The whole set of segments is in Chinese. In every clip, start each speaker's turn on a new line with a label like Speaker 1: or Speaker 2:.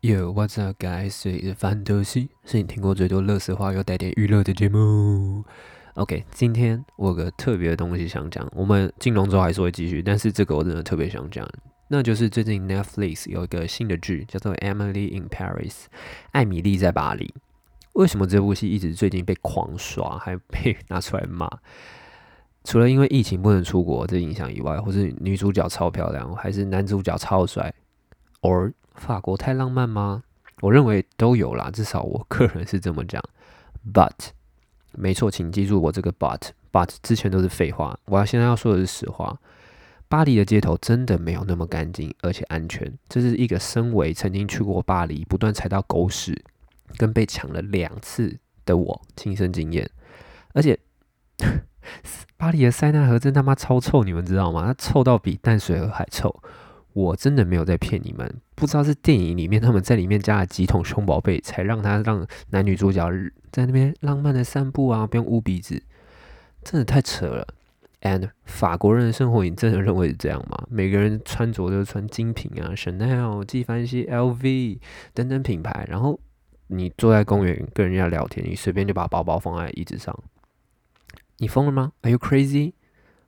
Speaker 1: Yo, what's up, guys？这里是范德西，是你听过最多乐色话又带点娱乐的节目。OK，今天我有个特别的东西想讲，我们金融周还是会继续，但是这个我真的特别想讲，那就是最近 Netflix 有一个新的剧叫做《Emily in Paris》，艾米丽在巴黎。为什么这部戏一直最近被狂刷，还被 拿出来骂？除了因为疫情不能出国这影响以外，或是女主角超漂亮，还是男主角超帅，or 法国太浪漫吗？我认为都有啦，至少我个人是这么讲。But 没错，请记住我这个 but，but 之前都是废话，我要现在要说的是实话。巴黎的街头真的没有那么干净，而且安全。这是一个身为曾经去过巴黎，不断踩到狗屎，跟被抢了两次的我亲身经验。而且 巴黎的塞纳河真他妈超臭，你们知道吗？它臭到比淡水河还臭。我真的没有在骗你们，不知道是电影里面他们在里面加了几桶熊宝贝，才让他让男女主角在那边浪漫的散步啊，不用捂鼻子，真的太扯了。And 法国人的生活，你真的认为是这样吗？每个人穿着都穿精品啊，Chanel、纪梵希、LV 等等品牌，然后你坐在公园跟人家聊天，你随便就把包包放在椅子上，你疯了吗？Are you crazy？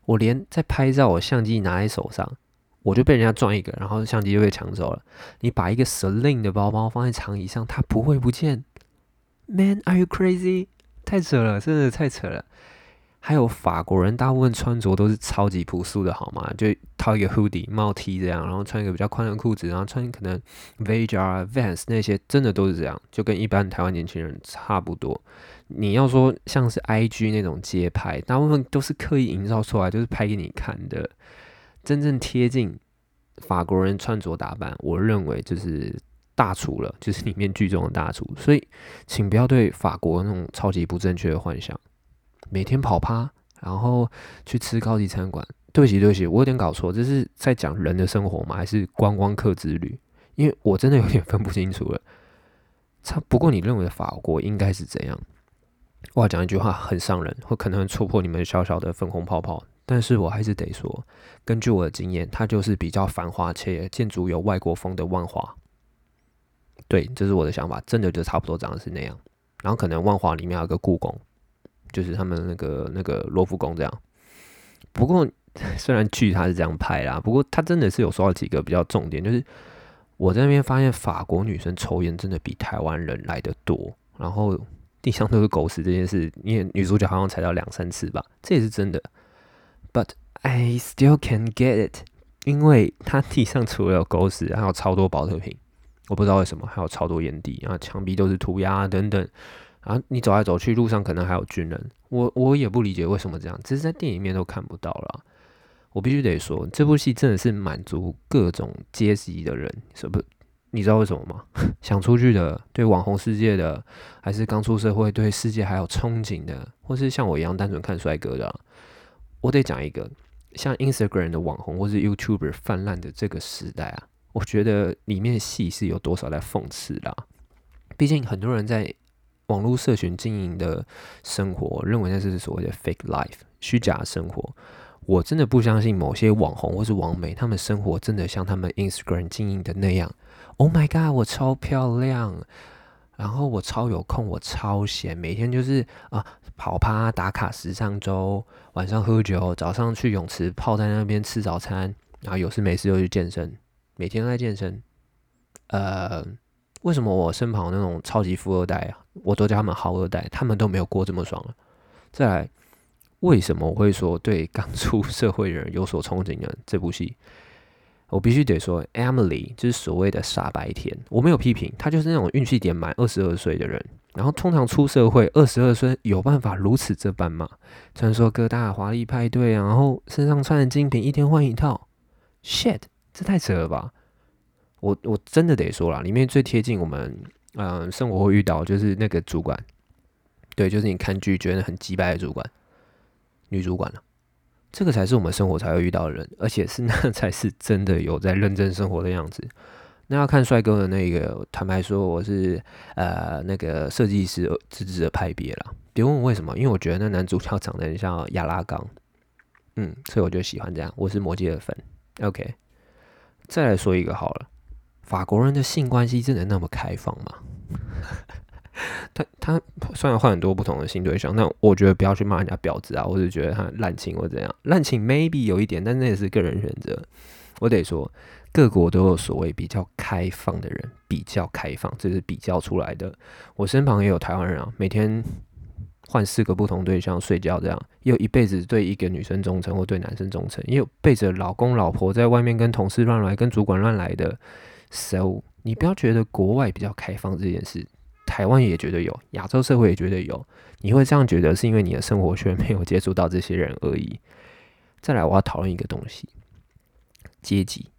Speaker 1: 我连在拍照，我相机拿在手上。我就被人家撞一个，然后相机就被抢走了。你把一个 Celine 的包包放在长椅上，它不会不见？Man，are you crazy？太扯了，真的太扯了。还有法国人大部分穿着都是超级朴素的，好吗？就套一个 hoodie 帽 T 这样，然后穿一个比较宽的裤子，然后穿可能 Vage 啊 Vans 那些，真的都是这样，就跟一般台湾年轻人差不多。你要说像是 IG 那种街拍，大部分都是刻意营造出来，就是拍给你看的。真正贴近法国人穿着打扮，我认为就是大厨了，就是里面剧中的大厨。所以，请不要对法国那种超级不正确的幻想。每天跑趴，然后去吃高级餐馆。对不起，对不起，我有点搞错，这是在讲人的生活吗？还是观光客之旅？因为我真的有点分不清楚了。差不过，你认为法国应该是怎样？我要讲一句话很伤人，或可能戳破你们小小的粉红泡泡。但是我还是得说，根据我的经验，它就是比较繁华且建筑有外国风的万华。对，这是我的想法，真的就差不多长得是那样。然后可能万华里面有个故宫，就是他们那个那个罗浮宫这样。不过 虽然剧它是这样拍啦，不过它真的是有说到几个比较重点，就是我在那边发现法国女生抽烟真的比台湾人来的多，然后地上都是狗屎这件事，因为女主角好像踩到两三次吧，这也是真的。But I still can get it，因为它地上除了有狗屎，还有超多保特瓶，我不知道为什么，还有超多烟蒂，然后墙壁都是涂鸦等等，然后你走来走去，路上可能还有军人，我我也不理解为什么这样，只是在电影面都看不到了。我必须得说，这部戏真的是满足各种阶级的人，是不？你知道为什么吗？想出去的，对网红世界的，还是刚出社会对世界还有憧憬的，或是像我一样单纯看帅哥的。我得讲一个，像 Instagram 的网红或是 YouTuber 泛滥的这个时代啊，我觉得里面戏是有多少在讽刺啦。毕竟很多人在网络社群经营的生活，认为那是所谓的 fake life 虚假生活。我真的不相信某些网红或是网美，他们生活真的像他们 Instagram 经营的那样。Oh my god，我超漂亮。然后我超有空，我超闲，每天就是啊跑趴打卡时尚周，晚上喝酒，早上去泳池泡在那边吃早餐，然后有事没事又去健身，每天都在健身。呃，为什么我身旁那种超级富二代啊，我都叫他们豪二代，他们都没有过这么爽了？再来，为什么我会说对刚出社会人有所憧憬呢？这部戏。我必须得说，Emily 就是所谓的傻白甜，我没有批评，她就是那种运气点满二十二岁的人。然后通常出社会，二十二岁有办法如此这般吗？传说各大华丽派对啊，然后身上穿的精品，一天换一套，shit，这太扯了吧！我我真的得说了，里面最贴近我们嗯生活会遇到就是那个主管，对，就是你看剧觉得很鸡掰的主管，女主管了。这个才是我们生活才会遇到的人，而且是 那才是真的有在认真生活的样子。那要看帅哥的那个，坦白说，我是呃那个设计师自制的派别了。别问我为什么，因为我觉得那男主角长得很像亚拉冈，嗯，所以我就喜欢这样。我是魔戒的粉。OK，再来说一个好了，法国人的性关系真的那么开放吗？他他虽然换很多不同的性对象，但我觉得不要去骂人家婊子啊，或者觉得他滥情或怎样，滥情 maybe 有一点，但那也是个人选择。我得说，各国都有所谓比较开放的人，比较开放，这是比较出来的。我身旁也有台湾人啊，每天换四个不同对象睡觉，这样也有一辈子对一个女生忠诚或对男生忠诚，也有背着老公老婆在外面跟同事乱来、跟主管乱来的。So，你不要觉得国外比较开放这件事。台湾也绝对有，亚洲社会也绝对有。你会这样觉得，是因为你的生活圈没有接触到这些人而已。再来，我要讨论一个东西：阶级。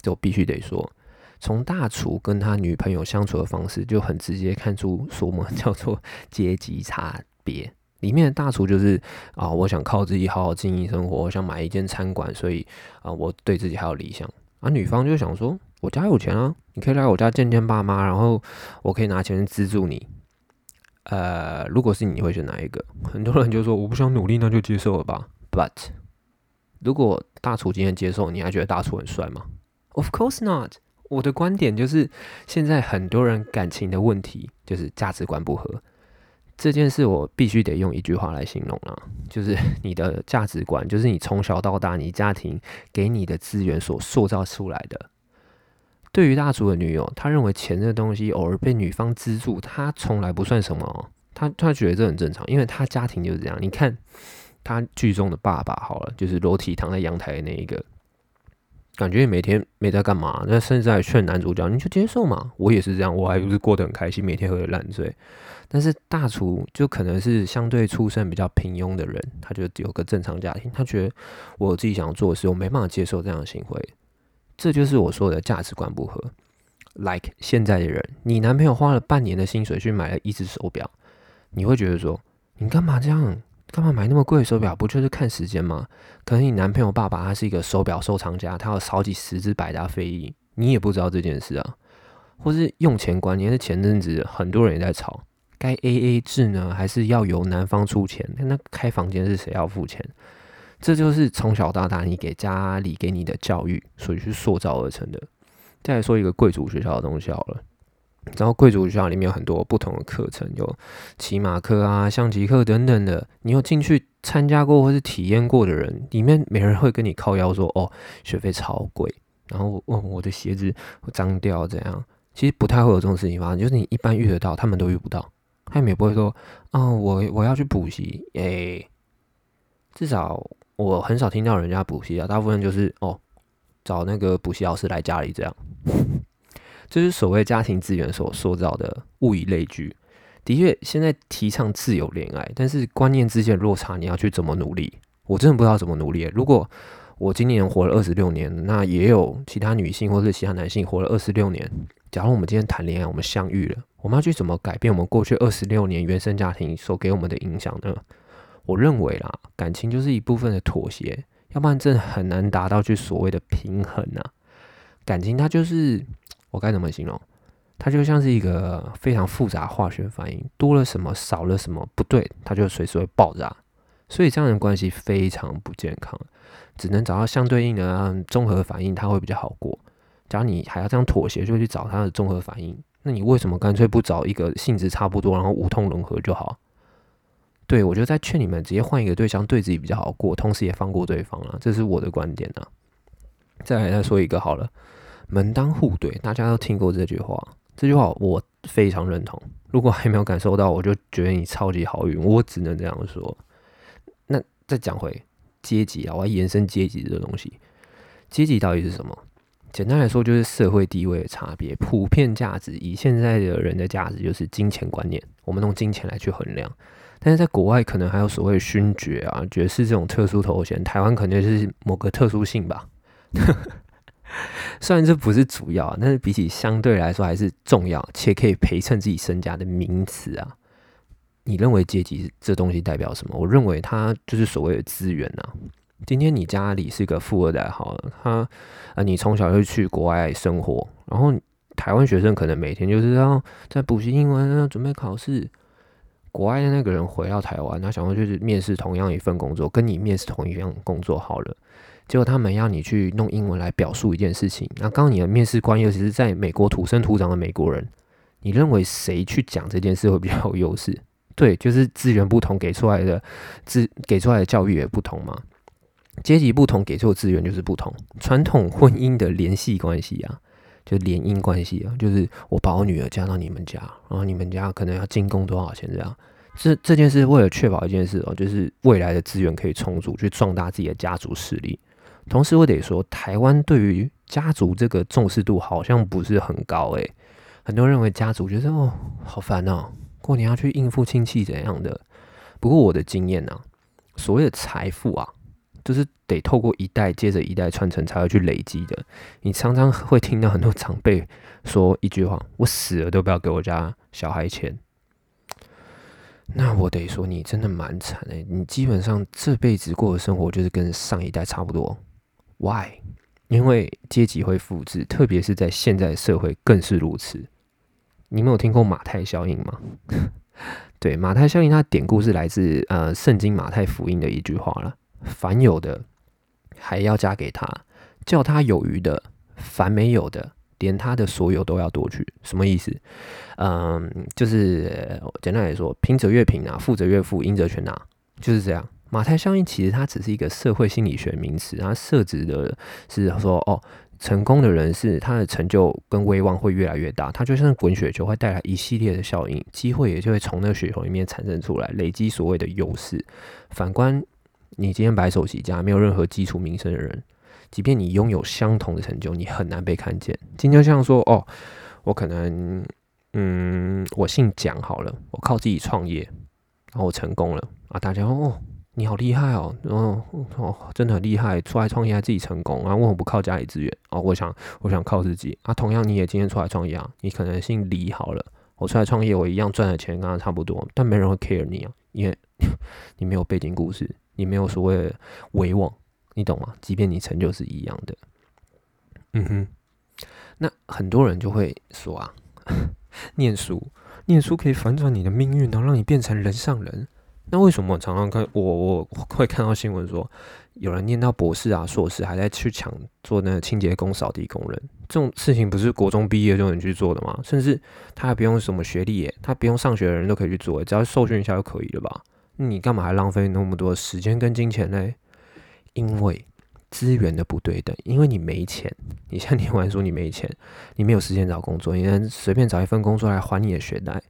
Speaker 1: 这我必须得说，从大厨跟他女朋友相处的方式，就很直接看出什么叫做阶级差别。里面的大厨就是啊，我想靠自己好好经营生活，我想买一间餐馆，所以啊，我对自己还有理想。而女方就想说。我家有钱啊，你可以来我家见见爸妈，然后我可以拿钱资助你。呃，如果是你你会选哪一个？很多人就说我不想努力，那就接受了吧。But 如果大厨今天接受，你还觉得大厨很帅吗？Of course not。我的观点就是，现在很多人感情的问题就是价值观不合。这件事我必须得用一句话来形容了，就是你的价值观，就是你从小到大你家庭给你的资源所塑造出来的。对于大厨的女友，他认为钱这东西偶尔被女方资助，他从来不算什么。他他觉得这很正常，因为他家庭就是这样。你看他剧中的爸爸，好了，就是裸体躺在阳台的那一个，感觉每天没在干嘛，那甚至还劝男主角你就接受嘛。我也是这样，我还不是过得很开心，每天喝的烂醉。但是大厨就可能是相对出身比较平庸的人，他就有个正常家庭，他觉得我自己想做的事，我没办法接受这样的行为。这就是我说的价值观不合。Like 现在的人，你男朋友花了半年的薪水去买了一只手表，你会觉得说，你干嘛这样？干嘛买那么贵的手表？不就是看时间吗？可能你男朋友爸爸他是一个手表收藏家，他有好几十只百达翡丽，你也不知道这件事啊。或是用钱观念，是前阵子很多人也在吵，该 A A 制呢，还是要由男方出钱？那开房间是谁要付钱？这就是从小到大你给家里给你的教育，所以去塑造而成的。再来说一个贵族学校的东西好了，然后贵族学校里面有很多不同的课程，有骑马课啊、象棋课等等的。你有进去参加过或是体验过的人，里面没人会跟你靠腰说：“哦，学费超贵。”然后问我的鞋子脏掉怎样？其实不太会有这种事情发生，就是你一般遇得到，他们都遇不到。他们也不会说：“啊，我我要去补习。”诶，至少。我很少听到人家补习啊，大部分就是哦，找那个补习老师来家里这样，这是所谓家庭资源所塑造的物以类聚。的确，现在提倡自由恋爱，但是观念之间的落差，你要去怎么努力？我真的不知道怎么努力。如果我今年活了二十六年，那也有其他女性或者其他男性活了二十六年。假如我们今天谈恋爱，我们相遇了，我们要去怎么改变我们过去二十六年原生家庭所给我们的影响呢？我认为啦，感情就是一部分的妥协，要不然真的很难达到去所谓的平衡啊。感情它就是我该怎么形容？它就像是一个非常复杂化学反应，多了什么少了什么不对，它就随时会爆炸。所以这样的关系非常不健康，只能找到相对应的综合反应，它会比较好过。假如你还要这样妥协，就去找它的综合反应，那你为什么干脆不找一个性质差不多，然后无痛融合就好？对，我就在劝你们直接换一个对象，对自己比较好过，同时也放过对方了，这是我的观点啊。再来再说一个好了，门当户对，大家都听过这句话，这句话我非常认同。如果还没有感受到，我就觉得你超级好运，我只能这样说。那再讲回阶级啊，我要延伸阶级这个东西，阶级到底是什么？简单来说，就是社会地位的差别。普遍价值，以现在的人的价值，就是金钱观念，我们用金钱来去衡量。但是在国外，可能还有所谓勋爵啊、爵士这种特殊头衔，台湾可能就是某个特殊性吧。虽然这不是主要，但是比起相对来说还是重要且可以陪衬自己身家的名词啊。你认为阶级这东西代表什么？我认为它就是所谓的资源呐。今天你家里是个富二代，好了，他啊，你从小就去国外生活，然后台湾学生可能每天就是要在补习英文，要准备考试。国外的那个人回到台湾，他想要就是面试同样一份工作，跟你面试同一样工作好了。结果他们要你去弄英文来表述一件事情。那刚刚你的面试官尤其是在美国土生土长的美国人，你认为谁去讲这件事会比较有优势？对，就是资源不同，给出来的资给出来的教育也不同嘛。阶级不同，给出的资源就是不同。传统婚姻的联系关系啊，就联姻关系啊，就是我把我女儿嫁到你们家，然后你们家可能要进贡多少钱这样。这这件事为了确保一件事哦，就是未来的资源可以充足，去壮大自己的家族势力。同时，我得说，台湾对于家族这个重视度好像不是很高诶。很多人认为家族觉得哦，好烦哦，过年要去应付亲戚怎样的。不过我的经验呢，所谓的财富啊，就是得透过一代接着一代传承才会去累积的。你常常会听到很多长辈说一句话：“我死了都不要给我家小孩钱。”那我得说，你真的蛮惨的，你基本上这辈子过的生活就是跟上一代差不多。Why？因为阶级会复制，特别是在现在社会更是如此。你们有听过马太效应吗？对，马太效应它典故是来自呃圣经马太福音的一句话了：凡有的还要加给他，叫他有余的；凡没有的。连他的所有都要夺去，什么意思？嗯，就是简单来说，贫者越贫啊，富者越富，赢者全拿，就是这样。马太效应其实它只是一个社会心理学名词，它设置的是说，哦，成功的人是他的成就跟威望会越来越大，他就像滚雪球，会带来一系列的效应，机会也就会从那个雪球里面产生出来，累积所谓的优势。反观你今天白手起家，没有任何基础名声的人。即便你拥有相同的成就，你很难被看见。今天像说哦，我可能，嗯，我姓蒋好了，我靠自己创业，然后我成功了啊！大家哦，你好厉害哦，哦哦，真的很厉害，出来创业还自己成功啊？为什么不靠家里资源哦？我想，我想靠自己啊。同样，你也今天出来创业啊，你可能姓李好了，我出来创业，我一样赚的钱跟他差不多，但没人会 care 你啊，因为 你没有背景故事，你没有所谓的威望。你懂吗？即便你成就是一样的，嗯哼。那很多人就会说啊，念书，念书可以反转你的命运，然后让你变成人上人。那为什么常常看我我会看到新闻说，有人念到博士啊、硕士，还在去抢做那个清洁工、扫地工人？这种事情不是国中毕业就能去做的吗？甚至他还不用什么学历耶，他不用上学的人都可以去做，只要受训一下就可以了吧？你干嘛还浪费那么多时间跟金钱呢？因为资源的不对等，因为你没钱，你像念完书你没钱，你没有时间找工作，你能随便找一份工作来还你的学贷，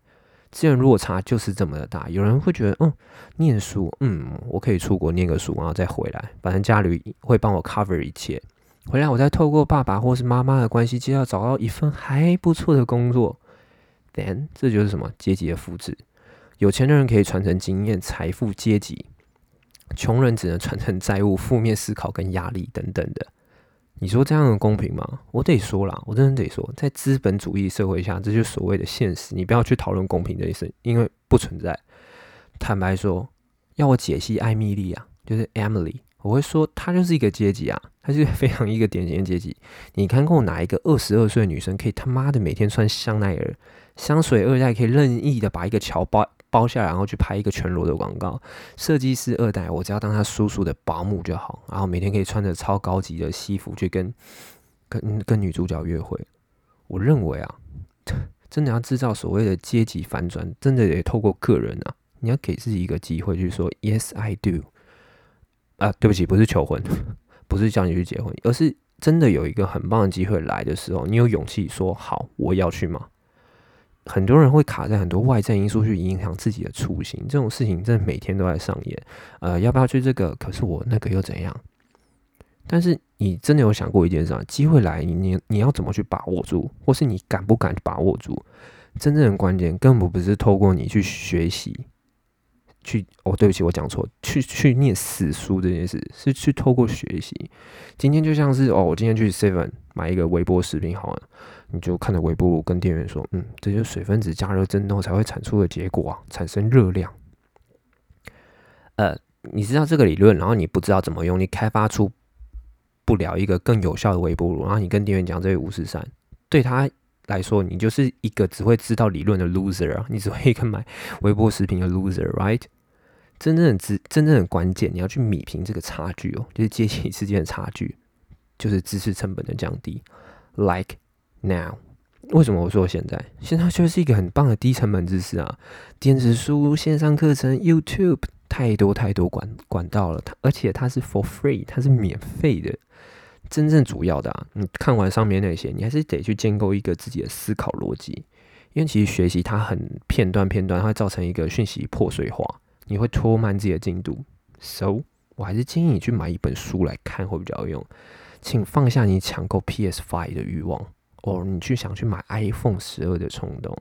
Speaker 1: 资源落差就是这么的大。有人会觉得，嗯，念书，嗯，我可以出国念个书，然后再回来，反正家里会帮我 cover 一切，回来我再透过爸爸或是妈妈的关系，就要找到一份还不错的工作。Then 这就是什么阶级的复制？有钱的人可以传承经验、财富、阶级。穷人只能传承债务、负面思考跟压力等等的。你说这样的公平吗？我得说啦，我真的得说，在资本主义社会下，这就是所谓的现实。你不要去讨论公平这一事，因为不存在。坦白说，要我解析艾米丽啊，就是 Emily，我会说她就是一个阶级啊，她是非常一个典型的阶级。你看过哪一个二十二岁的女生可以他妈的每天穿香奈儿香水二代，可以任意的把一个桥包？包下来，然后去拍一个全裸的广告。设计师二代，我只要当他叔叔的保姆就好，然后每天可以穿着超高级的西服去跟跟跟女主角约会。我认为啊，真的要制造所谓的阶级反转，真的得透过个人啊，你要给自己一个机会，去说 Yes I do。啊，对不起，不是求婚，不是叫你去结婚，而是真的有一个很棒的机会来的时候，你有勇气说好，我要去吗？很多人会卡在很多外在因素去影响自己的初心，这种事情真的每天都在上演。呃，要不要去这个？可是我那个又怎样？但是你真的有想过一件事啊？机会来，你你你要怎么去把握住？或是你敢不敢把握住？真正的关键根本不是透过你去学习，去哦，对不起，我讲错，去去念死书这件事，是去透过学习。今天就像是哦，我今天去 Seven 买一个微波食品，好了。你就看着微波炉跟店员说：“嗯，这就是水分子加热振动才会产出的结果啊，产生热量。”呃，你知道这个理论，然后你不知道怎么用，你开发出不了一个更有效的微波炉，然后你跟店员讲这五十三，对他来说，你就是一个只会知道理论的 loser 啊，你只会一个买微波食品的 loser，right？真正的真正的关键，你要去米平这个差距哦，就是阶级之间的差距，就是知识成本的降低。Like now，为什么我说现在？现在就是一个很棒的低成本知识啊！电子书、线上课程、YouTube，太多太多管管道了，它而且它是 for free，它是免费的。真正主要的啊，你看完上面那些，你还是得去建构一个自己的思考逻辑，因为其实学习它很片段片段，它会造成一个讯息破碎化，你会拖慢自己的进度。So，我还是建议你去买一本书来看会比较有用。请放下你抢购 PS Five 的欲望，哦，你去想去买 iPhone 十二的冲动。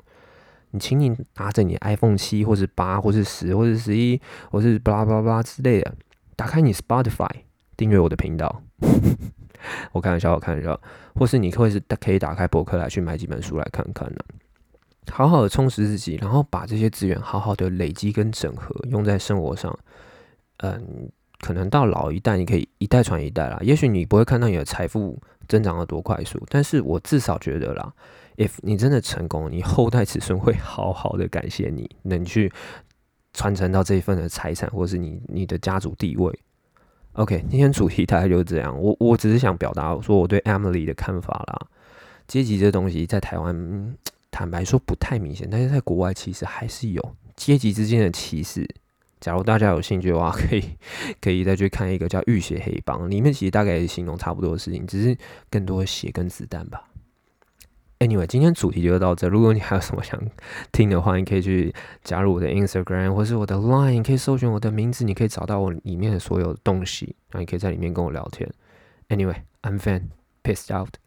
Speaker 1: 你请你拿着你 iPhone 七，或是八，或是十，或是十一，或是巴拉巴拉巴拉之类的，打开你 Spotify，订阅我的频道。我开玩笑，我开玩笑。或是你会是可以打开博客来去买几本书来看看呢？好好的充实自己，然后把这些资源好好的累积跟整合，用在生活上。嗯。可能到老一代，你可以一代传一代啦。也许你不会看到你的财富增长的多快速，但是我至少觉得啦，if 你真的成功，你后代子孙会好好的感谢你，能去传承到这一份的财产，或是你你的家族地位。OK，今天主题大概就是这样。我我只是想表达说我对 Emily 的看法啦。阶级这东西在台湾坦白说不太明显，但是在国外其实还是有阶级之间的歧视。假如大家有兴趣的话，可以可以再去看一个叫《浴血黑帮》，里面其实大概也形容差不多的事情，只是更多的血跟子弹吧。Anyway，今天主题就到这。如果你还有什么想听的话，你可以去加入我的 Instagram 或是我的 Line，你可以搜寻我的名字，你可以找到我里面的所有东西，然后你可以在里面跟我聊天。Anyway，I'm fan，pissed out。